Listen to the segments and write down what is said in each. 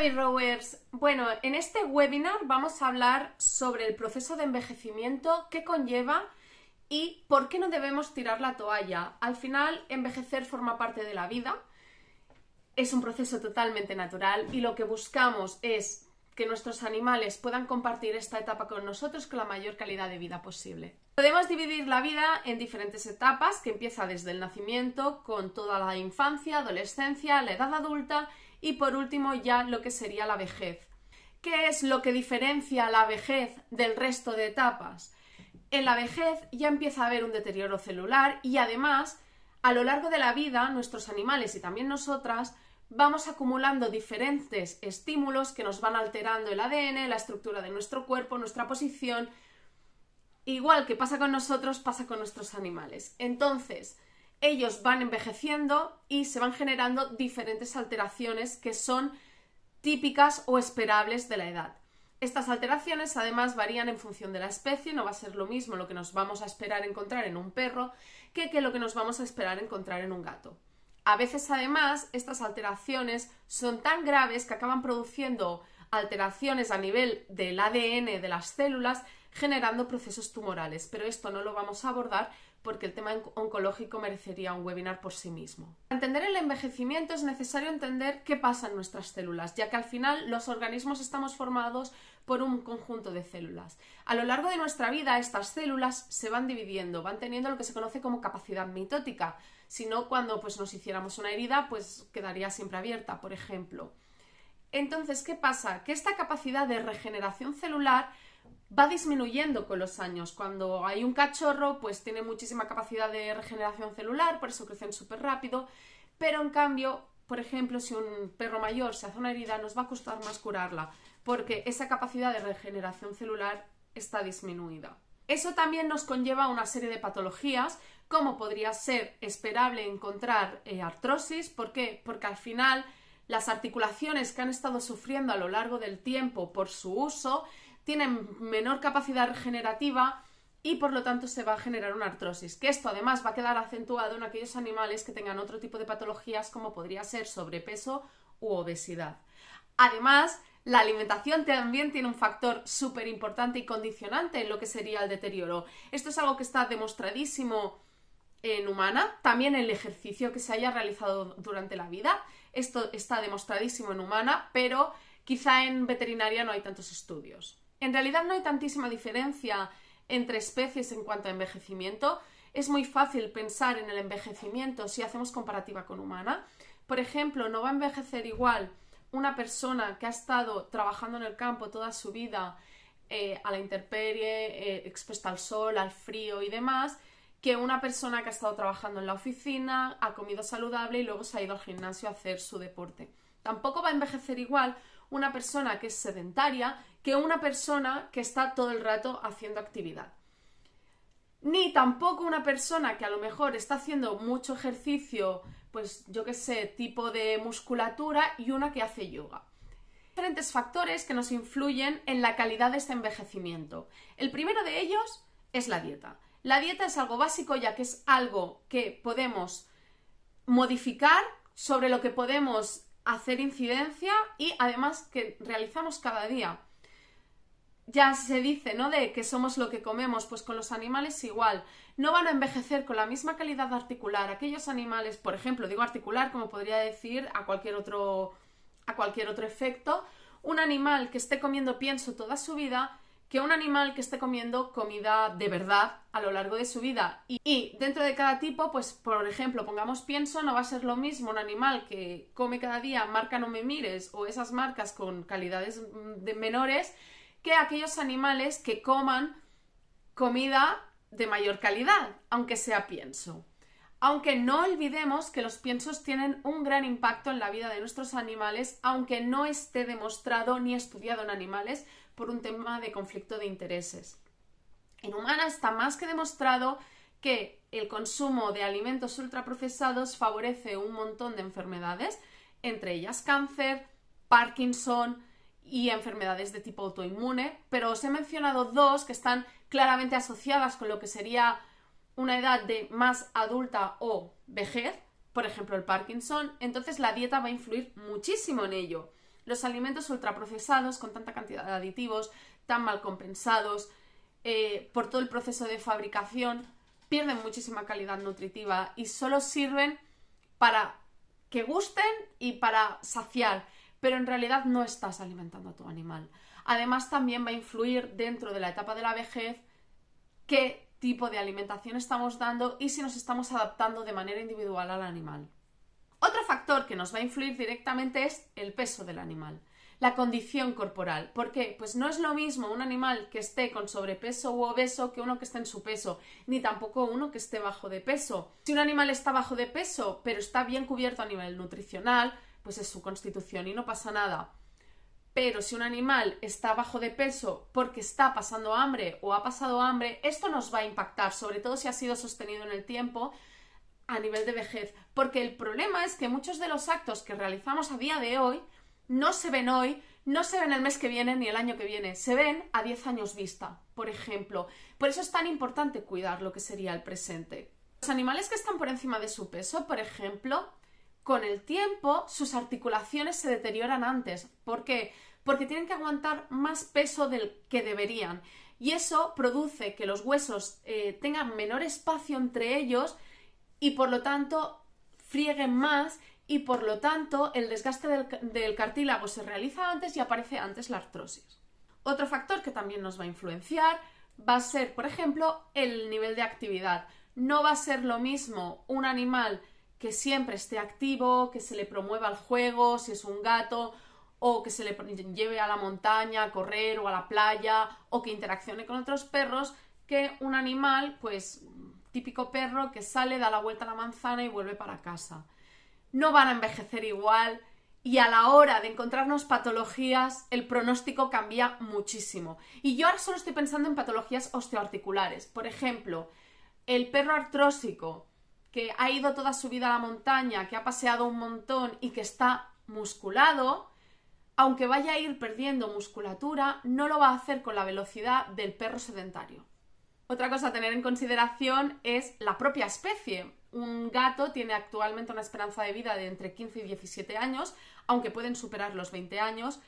Hola Rowers. Bueno, en este webinar vamos a hablar sobre el proceso de envejecimiento, qué conlleva y por qué no debemos tirar la toalla. Al final, envejecer forma parte de la vida, es un proceso totalmente natural y lo que buscamos es que nuestros animales puedan compartir esta etapa con nosotros con la mayor calidad de vida posible. Podemos dividir la vida en diferentes etapas, que empieza desde el nacimiento, con toda la infancia, adolescencia, la edad adulta y por último ya lo que sería la vejez. ¿Qué es lo que diferencia la vejez del resto de etapas? En la vejez ya empieza a haber un deterioro celular y además a lo largo de la vida nuestros animales y también nosotras vamos acumulando diferentes estímulos que nos van alterando el ADN, la estructura de nuestro cuerpo, nuestra posición. Igual que pasa con nosotros, pasa con nuestros animales. Entonces, ellos van envejeciendo y se van generando diferentes alteraciones que son típicas o esperables de la edad. Estas alteraciones además varían en función de la especie, no va a ser lo mismo lo que nos vamos a esperar encontrar en un perro que, que lo que nos vamos a esperar encontrar en un gato. A veces además estas alteraciones son tan graves que acaban produciendo alteraciones a nivel del ADN de las células generando procesos tumorales, pero esto no lo vamos a abordar porque el tema oncológico merecería un webinar por sí mismo. Para entender el envejecimiento es necesario entender qué pasa en nuestras células, ya que al final los organismos estamos formados por un conjunto de células. A lo largo de nuestra vida estas células se van dividiendo, van teniendo lo que se conoce como capacidad mitótica, si no cuando pues, nos hiciéramos una herida pues quedaría siempre abierta, por ejemplo. Entonces, ¿qué pasa? Que esta capacidad de regeneración celular va disminuyendo con los años. Cuando hay un cachorro, pues tiene muchísima capacidad de regeneración celular, por eso crecen súper rápido, pero en cambio, por ejemplo, si un perro mayor se hace una herida, nos va a costar más curarla, porque esa capacidad de regeneración celular está disminuida. Eso también nos conlleva una serie de patologías, como podría ser esperable encontrar eh, artrosis. ¿Por qué? Porque al final las articulaciones que han estado sufriendo a lo largo del tiempo por su uso tienen menor capacidad regenerativa y por lo tanto se va a generar una artrosis, que esto además va a quedar acentuado en aquellos animales que tengan otro tipo de patologías como podría ser sobrepeso u obesidad. Además, la alimentación también tiene un factor súper importante y condicionante en lo que sería el deterioro. Esto es algo que está demostradísimo en humana, también el ejercicio que se haya realizado durante la vida. Esto está demostradísimo en humana, pero quizá en veterinaria no hay tantos estudios. En realidad no hay tantísima diferencia entre especies en cuanto a envejecimiento. Es muy fácil pensar en el envejecimiento si hacemos comparativa con humana. Por ejemplo, no va a envejecer igual una persona que ha estado trabajando en el campo toda su vida eh, a la intemperie, eh, expuesta al sol, al frío y demás, que una persona que ha estado trabajando en la oficina, ha comido saludable y luego se ha ido al gimnasio a hacer su deporte. Tampoco va a envejecer igual una persona que es sedentaria que una persona que está todo el rato haciendo actividad. Ni tampoco una persona que a lo mejor está haciendo mucho ejercicio, pues yo qué sé, tipo de musculatura y una que hace yoga. Diferentes factores que nos influyen en la calidad de este envejecimiento. El primero de ellos es la dieta. La dieta es algo básico ya que es algo que podemos modificar, sobre lo que podemos hacer incidencia y además que realizamos cada día. Ya se dice, ¿no? De que somos lo que comemos, pues con los animales igual. No van a envejecer con la misma calidad articular. Aquellos animales, por ejemplo, digo articular, como podría decir a cualquier otro, a cualquier otro efecto, un animal que esté comiendo pienso toda su vida que un animal que esté comiendo comida de verdad a lo largo de su vida. Y, dentro de cada tipo, pues por ejemplo, pongamos pienso, no va a ser lo mismo un animal que come cada día marca no me mires o esas marcas con calidades mm, de menores que aquellos animales que coman comida de mayor calidad, aunque sea pienso. Aunque no olvidemos que los piensos tienen un gran impacto en la vida de nuestros animales, aunque no esté demostrado ni estudiado en animales, por un tema de conflicto de intereses. En humana está más que demostrado que el consumo de alimentos ultraprocesados favorece un montón de enfermedades, entre ellas cáncer, Parkinson y enfermedades de tipo autoinmune, pero os he mencionado dos que están claramente asociadas con lo que sería una edad de más adulta o vejez, por ejemplo el Parkinson, entonces la dieta va a influir muchísimo en ello. Los alimentos ultraprocesados con tanta cantidad de aditivos, tan mal compensados, eh, por todo el proceso de fabricación, pierden muchísima calidad nutritiva y solo sirven para que gusten y para saciar, pero en realidad no estás alimentando a tu animal. Además, también va a influir dentro de la etapa de la vejez qué tipo de alimentación estamos dando y si nos estamos adaptando de manera individual al animal. Otro factor que nos va a influir directamente es el peso del animal, la condición corporal. ¿Por qué? Pues no es lo mismo un animal que esté con sobrepeso u obeso que uno que esté en su peso, ni tampoco uno que esté bajo de peso. Si un animal está bajo de peso, pero está bien cubierto a nivel nutricional, pues es su constitución y no pasa nada. Pero si un animal está bajo de peso porque está pasando hambre o ha pasado hambre, esto nos va a impactar, sobre todo si ha sido sostenido en el tiempo a nivel de vejez. Porque el problema es que muchos de los actos que realizamos a día de hoy no se ven hoy, no se ven el mes que viene ni el año que viene, se ven a 10 años vista, por ejemplo. Por eso es tan importante cuidar lo que sería el presente. Los animales que están por encima de su peso, por ejemplo, con el tiempo sus articulaciones se deterioran antes. ¿Por qué? Porque tienen que aguantar más peso del que deberían. Y eso produce que los huesos eh, tengan menor espacio entre ellos y por lo tanto frieguen más y por lo tanto el desgaste del, del cartílago se realiza antes y aparece antes la artrosis. Otro factor que también nos va a influenciar va a ser, por ejemplo, el nivel de actividad. No va a ser lo mismo un animal que siempre esté activo, que se le promueva el juego, si es un gato, o que se le lleve a la montaña a correr o a la playa, o que interaccione con otros perros, que un animal, pues típico perro que sale, da la vuelta a la manzana y vuelve para casa. No van a envejecer igual y a la hora de encontrarnos patologías el pronóstico cambia muchísimo. Y yo ahora solo estoy pensando en patologías osteoarticulares. Por ejemplo, el perro artrósico que ha ido toda su vida a la montaña, que ha paseado un montón y que está musculado, aunque vaya a ir perdiendo musculatura, no lo va a hacer con la velocidad del perro sedentario. Otra cosa a tener en consideración es la propia especie. Un gato tiene actualmente una esperanza de vida de entre 15 y 17 años, aunque pueden superar los 20 años,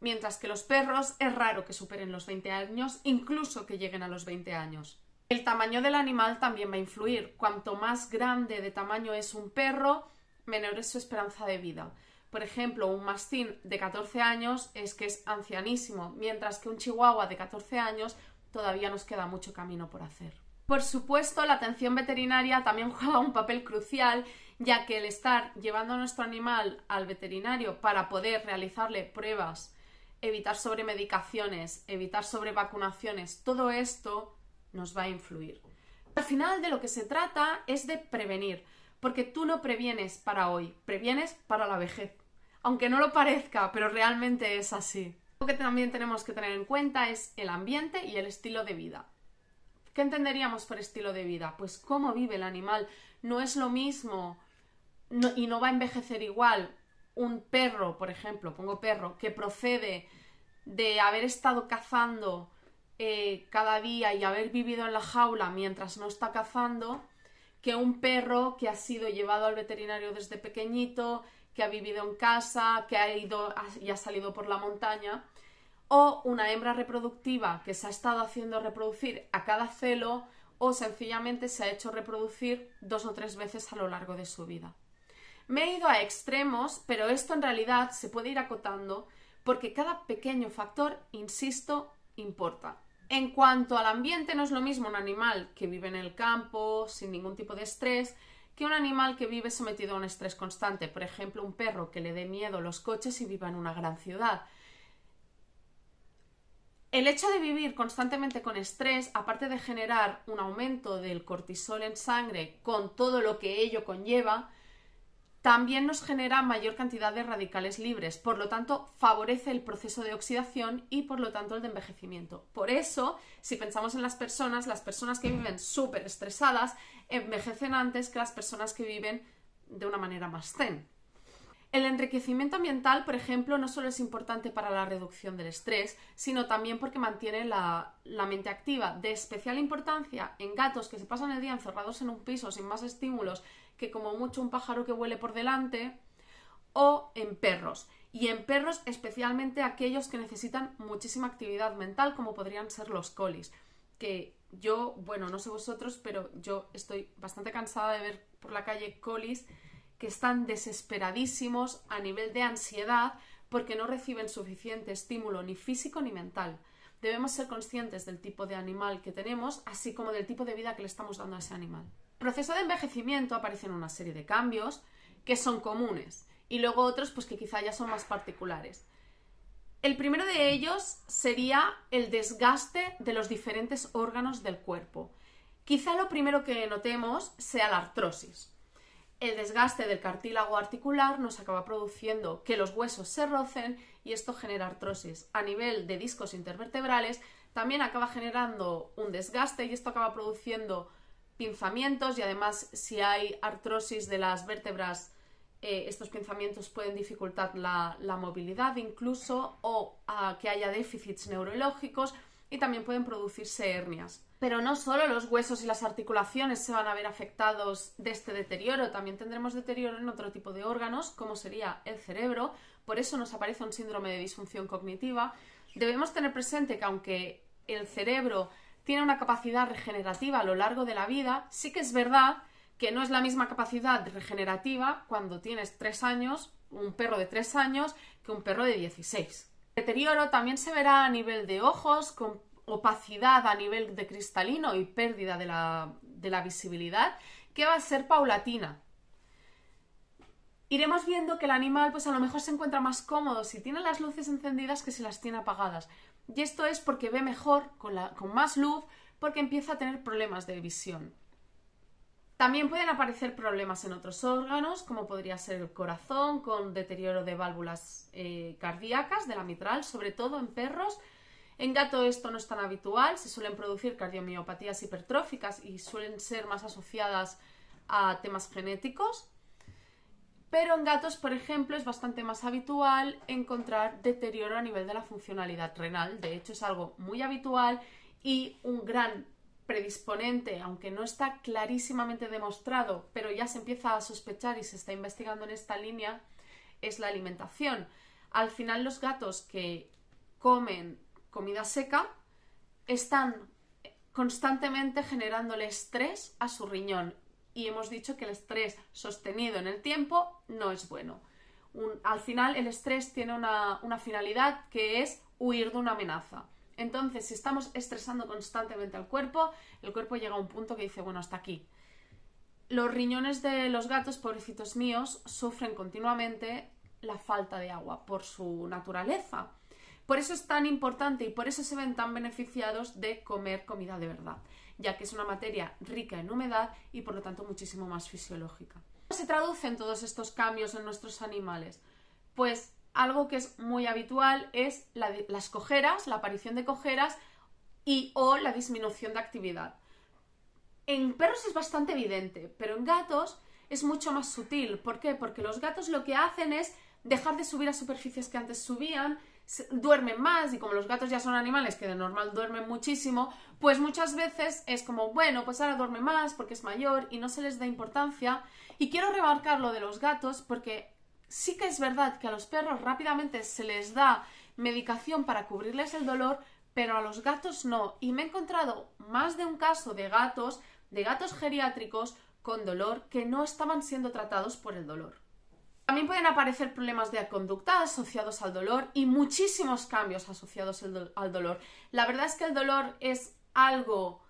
mientras que los perros es raro que superen los 20 años, incluso que lleguen a los 20 años. El tamaño del animal también va a influir. Cuanto más grande de tamaño es un perro, menor es su esperanza de vida. Por ejemplo, un mastín de 14 años es que es ancianísimo, mientras que un chihuahua de 14 años todavía nos queda mucho camino por hacer. Por supuesto, la atención veterinaria también juega un papel crucial, ya que el estar llevando a nuestro animal al veterinario para poder realizarle pruebas, evitar sobremedicaciones, evitar sobrevacunaciones, todo esto nos va a influir. Al final de lo que se trata es de prevenir, porque tú no previenes para hoy, previenes para la vejez. Aunque no lo parezca, pero realmente es así. Lo que también tenemos que tener en cuenta es el ambiente y el estilo de vida. ¿Qué entenderíamos por estilo de vida? Pues cómo vive el animal. No es lo mismo y no va a envejecer igual un perro, por ejemplo, pongo perro, que procede de haber estado cazando eh, cada día y haber vivido en la jaula mientras no está cazando que un perro que ha sido llevado al veterinario desde pequeñito, que ha vivido en casa, que ha ido y ha salido por la montaña, o una hembra reproductiva que se ha estado haciendo reproducir a cada celo o sencillamente se ha hecho reproducir dos o tres veces a lo largo de su vida. Me he ido a extremos, pero esto en realidad se puede ir acotando porque cada pequeño factor, insisto, importa. En cuanto al ambiente, no es lo mismo un animal que vive en el campo, sin ningún tipo de estrés, que un animal que vive sometido a un estrés constante. Por ejemplo, un perro que le dé miedo los coches y viva en una gran ciudad. El hecho de vivir constantemente con estrés, aparte de generar un aumento del cortisol en sangre con todo lo que ello conlleva, también nos genera mayor cantidad de radicales libres, por lo tanto favorece el proceso de oxidación y por lo tanto el de envejecimiento. Por eso, si pensamos en las personas, las personas que viven súper estresadas envejecen antes que las personas que viven de una manera más zen. El enriquecimiento ambiental, por ejemplo, no solo es importante para la reducción del estrés, sino también porque mantiene la, la, mente activa. De especial importancia en gatos que se pasan el día encerrados en un piso sin más estímulos que como mucho un pájaro que huele por delante, o en perros. y en perros especialmente aquellos que necesitan muchísima actividad mental como podrían ser los colis, que yo, bueno, no sé vosotros, pero yo estoy bastante cansada de ver por la calle colis que están desesperadísimos a nivel de ansiedad porque no reciben suficiente estímulo ni físico ni mental. Debemos ser conscientes del tipo de animal que tenemos, así como del tipo de vida que le estamos dando a ese animal. Proceso de envejecimiento aparecen una serie de cambios que son comunes y luego otros pues que quizá ya son más particulares. El primero de ellos sería el desgaste de los diferentes órganos del cuerpo. Quizá lo primero que notemos sea la artrosis. El desgaste del cartílago articular nos acaba produciendo que los huesos se rocen y esto genera artrosis. A nivel de discos intervertebrales también acaba generando un desgaste y esto acaba produciendo pinzamientos y además si hay artrosis de las vértebras eh, estos pensamientos pueden dificultar la, movilidad incluso o que haya déficits neurológicos y también pueden producirse hernias. Pero no solo los huesos y las articulaciones se van a ver afectados de este deterioro, también tendremos deterioro en otro tipo de órganos, como sería el cerebro, por eso nos aparece un síndrome de disfunción cognitiva. Debemos tener presente que aunque el cerebro tiene una capacidad regenerativa a lo largo de la vida, sí que es verdad que no es la misma capacidad regenerativa cuando tienes tres años, un perro de tres años, que un perro de 16. El deterioro también se verá a nivel de ojos, con opacidad a nivel de cristalino y pérdida de la, de la visibilidad, que va a ser paulatina. Iremos viendo que el animal, pues a lo mejor se encuentra más cómodo si tiene las luces encendidas que si las tiene apagadas. Y esto es porque ve mejor, con, la, con más luz, porque empieza a tener problemas de visión. También pueden aparecer problemas en otros órganos, como podría ser el corazón, con deterioro de válvulas eh, cardíacas, de la mitral, sobre todo en perros. En gato esto no es tan habitual, se suelen producir cardiomiopatías hipertróficas y suelen ser más asociadas a temas genéticos. Pero en gatos, por ejemplo, es bastante más habitual encontrar deterioro a nivel de la funcionalidad renal. De hecho, es algo muy habitual y un gran predisponente, aunque no está clarísimamente demostrado, pero ya se empieza a sospechar y se está investigando en esta línea, es la alimentación. Al final los gatos que comen comida seca están constantemente generándole estrés a su riñón y hemos dicho que el estrés sostenido en el tiempo no es bueno. al final el estrés tiene una finalidad que es huir de una amenaza. Entonces, si estamos estresando constantemente al cuerpo, el cuerpo llega a un punto que dice, bueno, hasta aquí. Los riñones de los gatos, pobrecitos míos, sufren continuamente la falta de agua por su naturaleza. Por eso es tan importante y por eso se ven tan beneficiados de comer comida de verdad, ya que es una materia rica en humedad y por lo tanto muchísimo más fisiológica. ¿Cómo se traducen todos estos cambios en nuestros animales? Pues algo que es muy habitual es las cojeras, la aparición de cojeras y o la disminución de actividad. En perros es bastante evidente, pero en gatos es mucho más sutil. ¿Por qué? Porque los gatos lo que hacen es dejar de subir a superficies que antes subían, duermen más y como los gatos ya son animales que de normal duermen muchísimo, pues muchas veces es como, bueno, pues ahora duerme más porque es mayor y no se les da importancia. Y quiero remarcar lo de los gatos porque sí que es verdad que a los perros rápidamente se les da medicación para cubrirles el dolor, pero a los gatos no. Y me he encontrado más de un caso de gatos, de gatos geriátricos con dolor que no estaban siendo tratados por el dolor. También pueden aparecer problemas de conducta asociados al dolor y muchísimos cambios asociados al dolor. La verdad es que el dolor es algo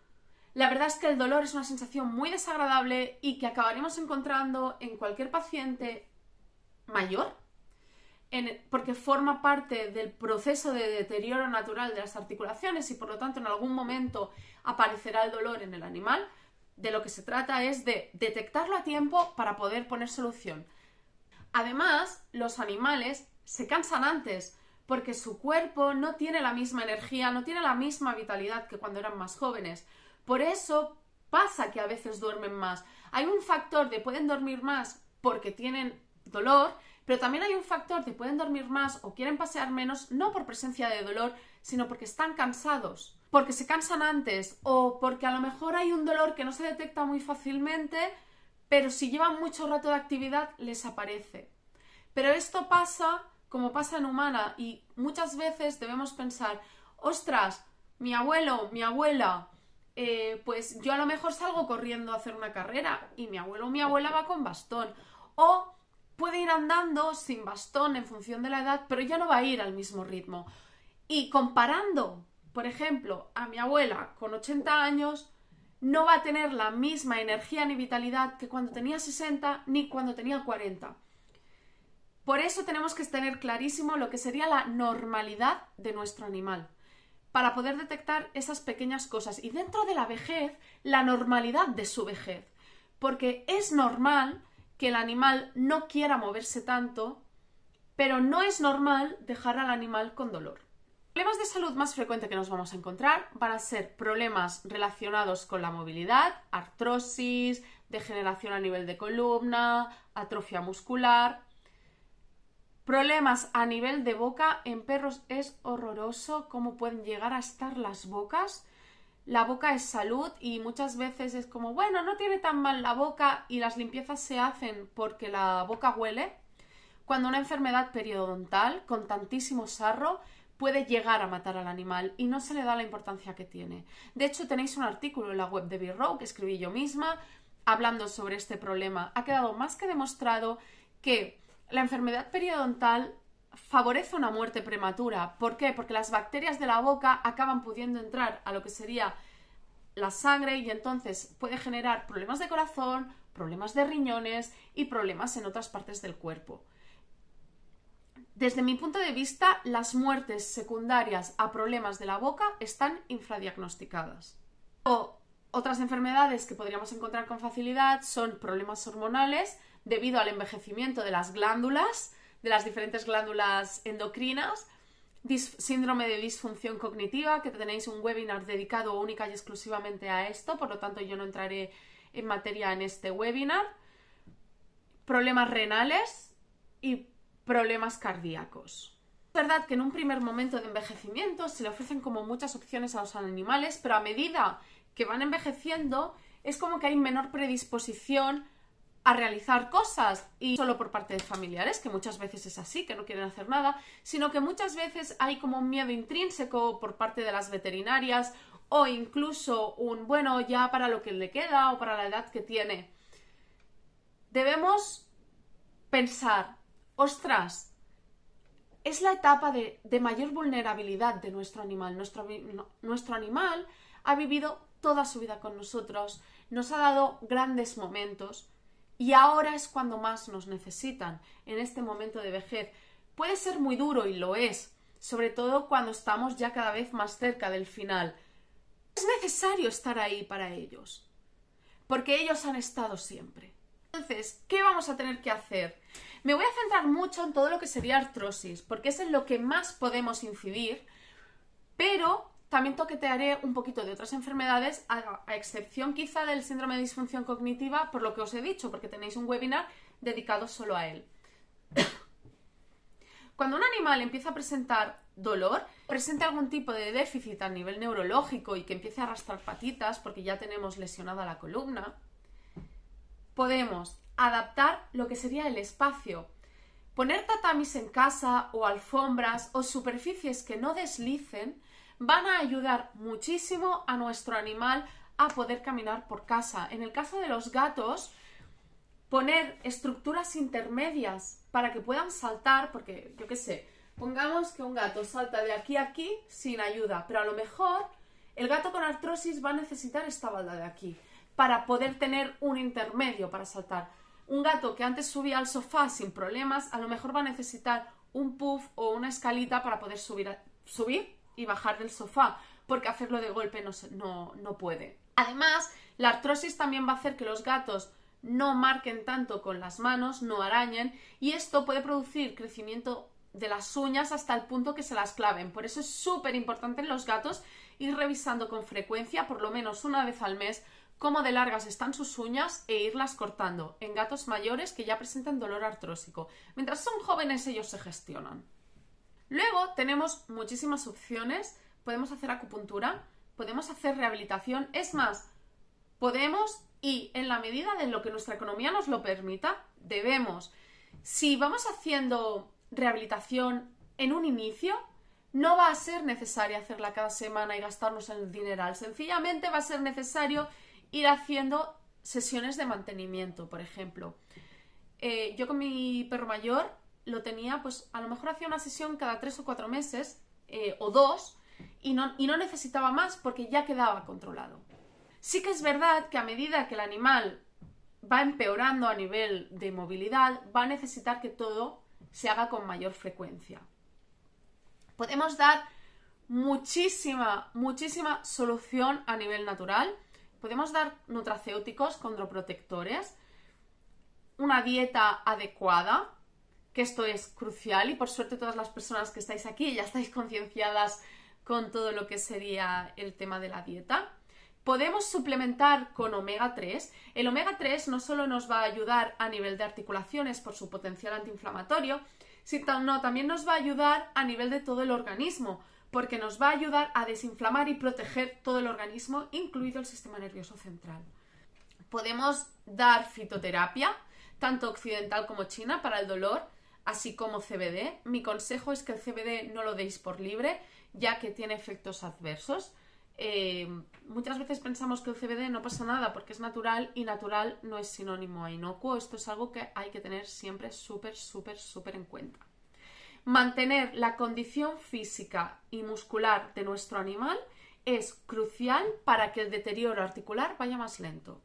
la verdad es que el dolor es una sensación muy desagradable y que acabaremos encontrando en cualquier paciente mayor, porque forma parte del proceso de deterioro natural de las articulaciones y por lo tanto en algún momento aparecerá el dolor en el animal, de lo que se trata es de detectarlo a tiempo para poder poner solución. Además, los animales se cansan antes porque su cuerpo no tiene la misma energía, no tiene la misma vitalidad que cuando eran más jóvenes. Por eso pasa que a veces duermen más. Hay un factor de pueden dormir más porque tienen dolor, pero también hay un factor de pueden dormir más o quieren pasear menos, no por presencia de dolor, sino porque están cansados, porque se cansan antes o porque a lo mejor hay un dolor que no se detecta muy fácilmente, pero si llevan mucho rato de actividad les aparece. Pero esto pasa como pasa en humana y muchas veces debemos pensar, ostras, mi abuelo, mi abuela, eh, pues yo a lo mejor salgo corriendo a hacer una carrera y mi abuelo o mi abuela va con bastón. O puede ir andando sin bastón en función de la edad, pero ya no va a ir al mismo ritmo. Y comparando, por ejemplo, a mi abuela con 80 años, no va a tener la misma energía ni vitalidad que cuando tenía 60 ni cuando tenía 40. Por eso tenemos que tener clarísimo lo que sería la normalidad de nuestro animal para poder detectar esas pequeñas cosas y dentro de la vejez, la normalidad de su vejez. Porque es normal que el animal no quiera moverse tanto, pero no es normal dejar al animal con dolor. Problemas de salud más frecuentes que nos vamos a encontrar van a ser problemas relacionados con la movilidad, artrosis, degeneración a nivel de columna, atrofia muscular, Problemas a nivel de boca en perros es horroroso cómo pueden llegar a estar las bocas. La boca es salud y muchas veces es como, bueno, no tiene tan mal la boca y las limpiezas se hacen porque la boca huele. Cuando una enfermedad periodontal con tantísimo sarro puede llegar a matar al animal y no se le da la importancia que tiene. De hecho, tenéis un artículo en la web de B-Row que escribí yo misma hablando sobre este problema. Ha quedado más que demostrado que la enfermedad periodontal favorece una muerte prematura. ¿Por qué? Porque las bacterias de la boca acaban pudiendo entrar a lo que sería la sangre y entonces puede generar problemas de corazón, problemas de riñones y problemas en otras partes del cuerpo. Desde mi punto de vista, las muertes secundarias a problemas de la boca están infradiagnosticadas. O otras enfermedades que podríamos encontrar con facilidad son problemas hormonales, debido al envejecimiento de las glándulas, de las diferentes glándulas endocrinas, síndrome de disfunción cognitiva, que tenéis un webinar dedicado única y exclusivamente a esto, por lo tanto yo no entraré en materia en este webinar, problemas renales y problemas cardíacos. Es verdad que en un primer momento de envejecimiento se le ofrecen como muchas opciones a los animales, pero a medida que van envejeciendo es como que hay menor predisposición a realizar cosas y solo por parte de familiares, que muchas veces es así, que no quieren hacer nada, sino que muchas veces hay como un miedo intrínseco por parte de las veterinarias o incluso un bueno ya para lo que le queda o para la edad que tiene. Debemos pensar, ostras, es la etapa de, mayor vulnerabilidad de nuestro animal. Nuestro, animal ha vivido toda su vida con nosotros, nos ha dado grandes momentos, y ahora es cuando más nos necesitan, en este momento de vejez. Puede ser muy duro y lo es, sobre todo cuando estamos ya cada vez más cerca del final. Es necesario estar ahí para ellos, porque ellos han estado siempre. Entonces, ¿qué vamos a tener que hacer? Me voy a centrar mucho en todo lo que sería artrosis, porque es en lo que más podemos incidir, pero también toquetearé un poquito de otras enfermedades, a, excepción quizá del síndrome de disfunción cognitiva, por lo que os he dicho, porque tenéis un webinar dedicado solo a él. Cuando un animal empieza a presentar dolor, presente algún tipo de déficit a nivel neurológico y que empiece a arrastrar patitas porque ya tenemos lesionada la columna, podemos adaptar lo que sería el espacio. Poner tatamis en casa o alfombras o superficies que no deslicen van a ayudar muchísimo a nuestro animal a poder caminar por casa. En el caso de los gatos, poner estructuras intermedias para que puedan saltar, porque yo qué sé, pongamos que un gato salta de aquí a aquí sin ayuda, pero a lo mejor el gato con artrosis va a necesitar esta balda de aquí para poder tener un intermedio para saltar. Un gato que antes subía al sofá sin problemas, a lo mejor va a necesitar un puff o una escalita para poder subir, subir y bajar del sofá, porque hacerlo de golpe no, no, no puede. Además, la artrosis también va a hacer que los gatos no marquen tanto con las manos, no arañen, y esto puede producir crecimiento de las uñas hasta el punto que se las claven. Por eso es súper importante en los gatos ir revisando con frecuencia, por lo menos una vez al mes, cómo de largas están sus uñas e irlas cortando en gatos mayores que ya presentan dolor artrósico. Mientras son jóvenes ellos se gestionan. Luego tenemos muchísimas opciones. Podemos hacer acupuntura, podemos hacer rehabilitación. Es más, podemos y en la medida de lo que nuestra economía nos lo permita, debemos. Si vamos haciendo rehabilitación en un inicio, no va a ser necesario hacerla cada semana y gastarnos el dineral. Sencillamente va a ser necesario ir haciendo sesiones de mantenimiento, por ejemplo. Eh, yo con mi perro mayor lo tenía, pues a lo mejor hacía una sesión cada tres o cuatro meses eh, o dos y no, y no necesitaba más porque ya quedaba controlado. Sí que es verdad que a medida que el animal va empeorando a nivel de movilidad, va a necesitar que todo se haga con mayor frecuencia. Podemos dar muchísima, muchísima solución a nivel natural. Podemos dar nutracéuticos, condroprotectores, una dieta adecuada, que esto es crucial y por suerte todas las personas que estáis aquí ya estáis concienciadas con todo lo que sería el tema de la dieta. Podemos suplementar con omega 3. El omega 3 no solo nos va a ayudar a nivel de articulaciones por su potencial antiinflamatorio, sino también nos va a ayudar a nivel de todo el organismo, porque nos va a ayudar a desinflamar y proteger todo el organismo, incluido el sistema nervioso central. Podemos dar fitoterapia, tanto occidental como china, para el dolor, así como CBD. Mi consejo es que el CBD no lo deis por libre, ya que tiene efectos adversos. Eh, muchas veces pensamos que el CBD no pasa nada porque es natural y natural no es sinónimo a inocuo. Esto es algo que hay que tener siempre súper, súper, súper en cuenta. Mantener la condición física y muscular de nuestro animal es crucial para que el deterioro articular vaya más lento.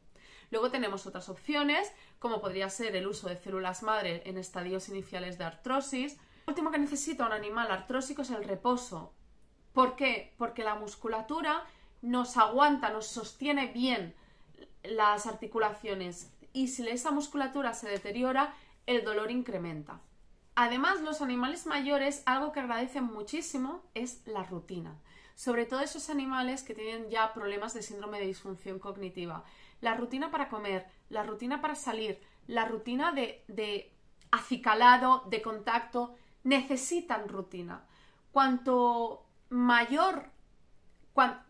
Luego tenemos otras opciones, como podría ser el uso de células madre en estadios iniciales de artrosis. Lo último que necesita un animal artrósico es el reposo, ¿Por qué? Porque la musculatura nos aguanta, nos sostiene bien las articulaciones y si esa musculatura se deteriora, el dolor incrementa. Además, los animales mayores, algo que agradecen muchísimo es la rutina. Sobre todo esos animales que tienen ya problemas de síndrome de disfunción cognitiva. La rutina para comer, la rutina para salir, la rutina de, acicalado, de contacto, necesitan rutina. Cuanto mayor,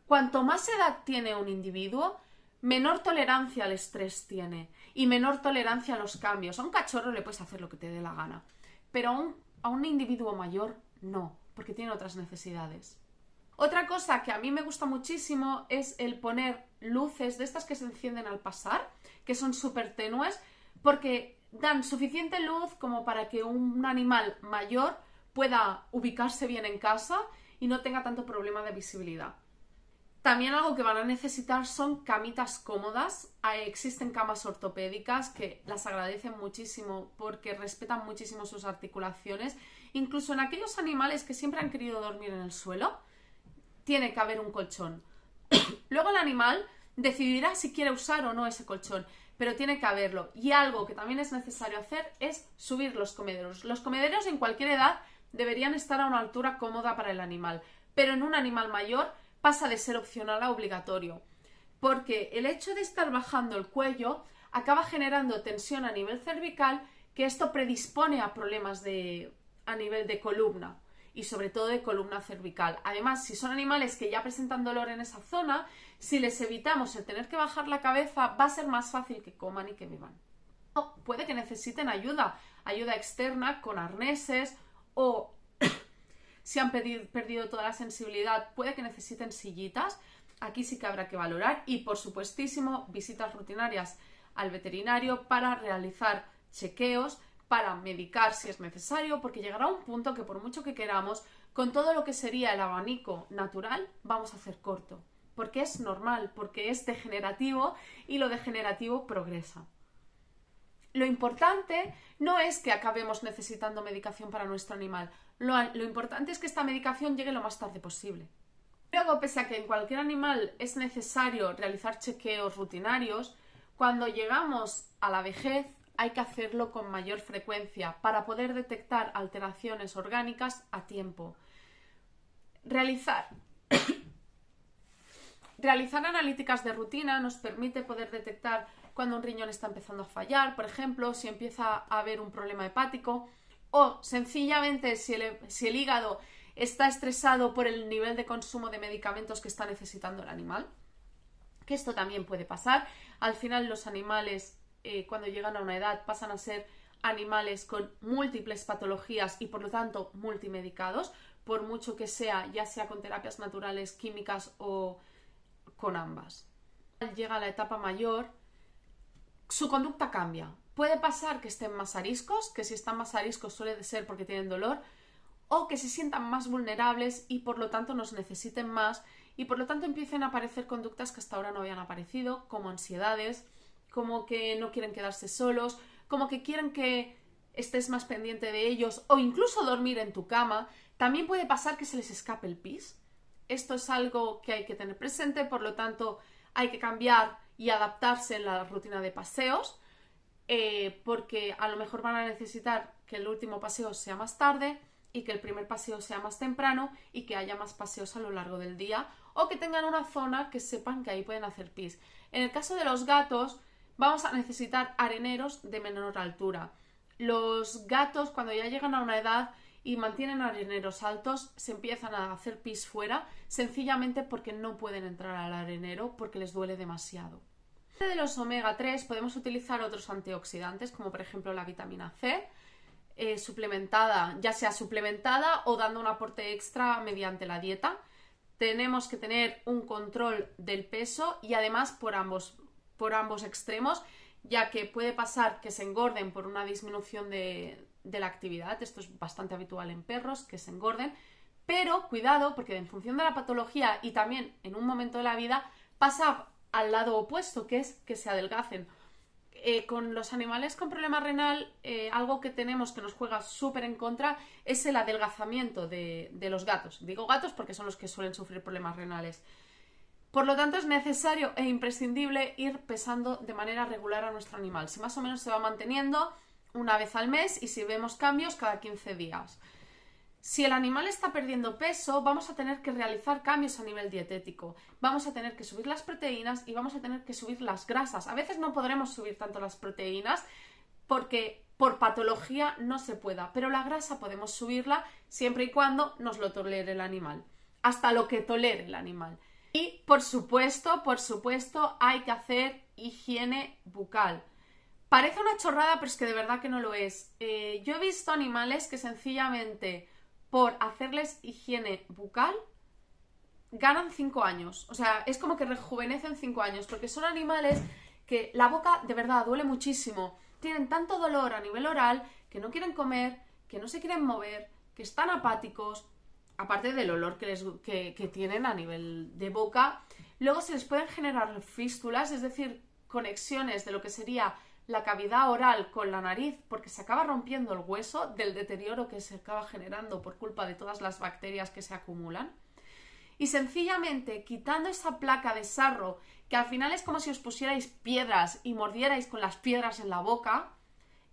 cuanto más edad tiene un individuo, menor tolerancia al estrés tiene y menor tolerancia a los cambios. A un cachorro le puedes hacer lo que te dé la gana, pero a un, a un individuo mayor no, porque tiene otras necesidades. Otra cosa que a mí me gusta muchísimo es el poner luces de estas que se encienden al pasar, que son súper tenues, porque dan suficiente luz como para que un animal mayor pueda ubicarse bien en casa y no tenga tanto problema de visibilidad. También algo que van a necesitar son camitas cómodas. Existen camas ortopédicas que las agradecen muchísimo porque respetan muchísimo sus articulaciones. Incluso en aquellos animales que siempre han querido dormir en el suelo, tiene que haber un colchón. Luego el animal decidirá si quiere usar o no ese colchón, pero tiene que haberlo. Y algo que también es necesario hacer es subir los comederos. Los comederos en cualquier edad deberían estar a una altura cómoda para el animal, pero en un animal mayor pasa de ser opcional a obligatorio, porque el hecho de estar bajando el cuello acaba generando tensión a nivel cervical que esto predispone a problemas de, a nivel de columna y sobre todo de columna cervical. Además, si son animales que ya presentan dolor en esa zona, si les evitamos el tener que bajar la cabeza, va a ser más fácil que coman y que beban. puede que necesiten ayuda, ayuda externa con arneses o si han perdido toda la sensibilidad, puede que necesiten sillitas. Aquí sí que habrá que valorar y, por supuestísimo, visitas rutinarias al veterinario para realizar chequeos, para medicar si es necesario, porque llegará un punto que por mucho que queramos, con todo lo que sería el abanico natural, vamos a hacer corto, porque es normal, porque es degenerativo y lo degenerativo progresa. Lo importante no es que acabemos necesitando medicación para nuestro animal, lo, importante es que esta medicación llegue lo más tarde posible. Luego, pese a que en cualquier animal es necesario realizar chequeos rutinarios, cuando llegamos a la vejez hay que hacerlo con mayor frecuencia para poder detectar alteraciones orgánicas a tiempo. Realizar Realizar analíticas de rutina nos permite poder detectar cuando un riñón está empezando a fallar, por ejemplo, si empieza a haber un problema hepático o sencillamente si el, hígado está estresado por el nivel de consumo de medicamentos que está necesitando el animal. Que esto también puede pasar. Al final los animales eh, cuando llegan a una edad pasan a ser animales con múltiples patologías y por lo tanto multimedicados, por mucho que sea, ya sea con terapias naturales, químicas o con ambas. Llega la etapa mayor, su conducta cambia. Puede pasar que estén más ariscos, que si están más ariscos suele ser porque tienen dolor, o que se sientan más vulnerables y por lo tanto nos necesiten más y por lo tanto empiecen a aparecer conductas que hasta ahora no habían aparecido, como ansiedades, como que no quieren quedarse solos, como que quieren que estés más pendiente de ellos o incluso dormir en tu cama. También puede pasar que se les escape el pis. Esto es algo que hay que tener presente, por lo tanto hay que cambiar y adaptarse en la rutina de paseos, eh, porque a lo mejor van a necesitar que el último paseo sea más tarde y que el primer paseo sea más temprano y que haya más paseos a lo largo del día o que tengan una zona que sepan que ahí pueden hacer pis. En el caso de los gatos, vamos a necesitar areneros de menor altura. Los gatos, cuando ya llegan a una edad y mantienen areneros altos, se empiezan a hacer pis fuera, sencillamente porque no pueden entrar al arenero porque les duele demasiado. De los omega 3 podemos utilizar otros antioxidantes, como por ejemplo la vitamina C, eh, suplementada, ya sea suplementada o dando un aporte extra mediante la dieta. Tenemos que tener un control del peso y además por ambos, por ambos extremos, ya que puede pasar que se engorden por una disminución de, de la actividad. Esto es bastante habitual en perros, que se engorden. Pero cuidado, porque en función de la patología y también en un momento de la vida, pasa al lado opuesto, que es que se adelgacen eh, con los animales con problema renal, eh, algo que tenemos que nos juega súper en contra es el adelgazamiento de, los gatos. Digo gatos porque son los que suelen sufrir problemas renales. Por lo tanto, es necesario e imprescindible ir pesando de manera regular a nuestro animal. Si más o menos se va manteniendo una vez al mes y si vemos cambios cada 15 días. Si el animal está perdiendo peso, vamos a tener que realizar cambios a nivel dietético. Vamos a tener que subir las proteínas y vamos a tener que subir las grasas. A veces no podremos subir tanto las proteínas porque por patología no se pueda, pero la grasa podemos subirla siempre y cuando nos lo tolere el animal, hasta lo que tolere el animal. Y por supuesto, por supuesto, hay que hacer higiene bucal. Parece una chorrada, pero es que de verdad que no lo es. Eh, yo he visto animales que sencillamente por hacerles higiene bucal, ganan 5 años. O sea, es como que rejuvenecen 5 años, porque son animales que la boca de verdad duele muchísimo. Tienen tanto dolor a nivel oral que no quieren comer, que no se quieren mover, que están apáticos, aparte del olor que, les, que tienen a nivel de boca. Luego se les pueden generar fístulas, es decir, conexiones de lo que sería la cavidad oral con la nariz porque se acaba rompiendo el hueso del deterioro que se acaba generando por culpa de todas las bacterias que se acumulan. Y sencillamente quitando esa placa de sarro, que al final es como si os pusierais piedras y mordierais con las piedras en la boca,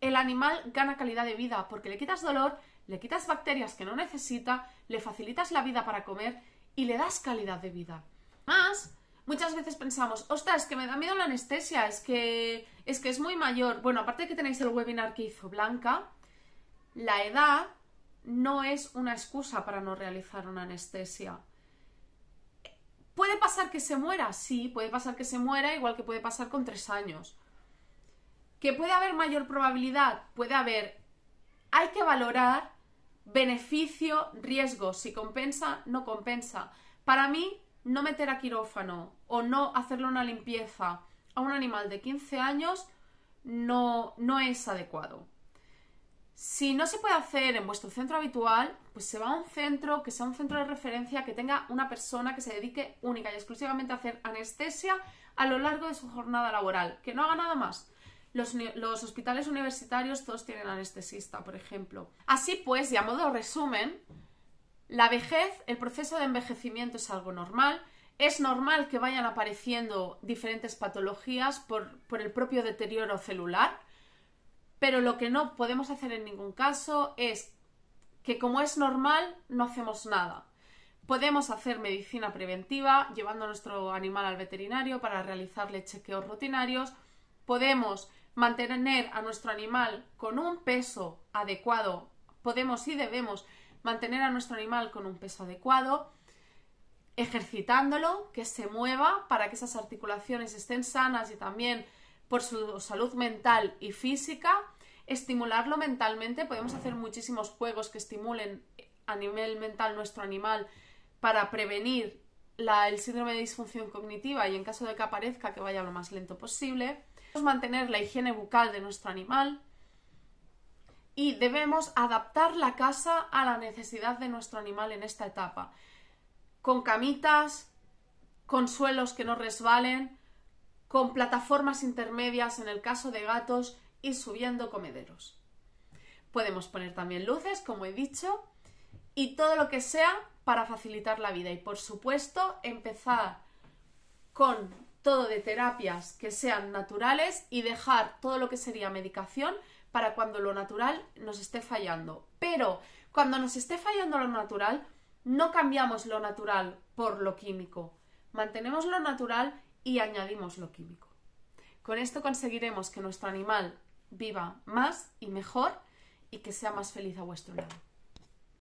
el animal gana calidad de vida porque le quitas dolor, le quitas bacterias que no necesita, le facilitas la vida para comer y le das calidad de vida. Más, muchas veces pensamos, ostras, es que me da miedo la anestesia, es que es que es muy mayor. Bueno, aparte de que tenéis el webinar que hizo Blanca, la edad no es una excusa para no realizar una anestesia. ¿Puede pasar que se muera? Sí, puede pasar que se muera, igual que puede pasar con tres años. ¿Que puede haber mayor probabilidad? Puede haber. Hay que valorar beneficio, riesgo, si compensa, no compensa. Para mí, no meter a quirófano o no hacerle una limpieza a un animal de 15 años no, no es adecuado. Si no se puede hacer en vuestro centro habitual, pues se va a un centro que sea un centro de referencia, que tenga una persona que se dedique única y exclusivamente a hacer anestesia a lo largo de su jornada laboral, que no haga nada más. Los, los, hospitales universitarios todos tienen anestesista, por ejemplo. Así pues, y a modo resumen, la vejez, el proceso de envejecimiento es algo normal, es normal que vayan apareciendo diferentes patologías por, el propio deterioro celular, pero lo que no podemos hacer en ningún caso es que como es normal, no hacemos nada. Podemos hacer medicina preventiva llevando a nuestro animal al veterinario para realizarle chequeos rutinarios. Podemos mantener a nuestro animal con un peso adecuado. Podemos y debemos mantener a nuestro animal con un peso adecuado ejercitándolo, que se mueva para que esas articulaciones estén sanas y también por su salud mental y física, estimularlo mentalmente. Podemos hacer muchísimos juegos que estimulen a nivel mental nuestro animal para prevenir el síndrome de disfunción cognitiva y en caso de que aparezca que vaya lo más lento posible. Mantener la higiene bucal de nuestro animal y debemos adaptar la casa a la necesidad de nuestro animal en esta etapa. Con camitas, con suelos que no resbalen, con plataformas intermedias en el caso de gatos y subiendo comederos. Podemos poner también luces, como he dicho, y todo lo que sea para facilitar la vida. Y por supuesto, empezar con todo de terapias que sean naturales y dejar todo lo que sería medicación para cuando lo natural nos esté fallando. Pero cuando nos esté fallando lo natural, no cambiamos lo natural por lo químico. Mantenemos lo natural y añadimos lo químico. Con esto conseguiremos que nuestro animal viva más y mejor y que sea más feliz a vuestro lado.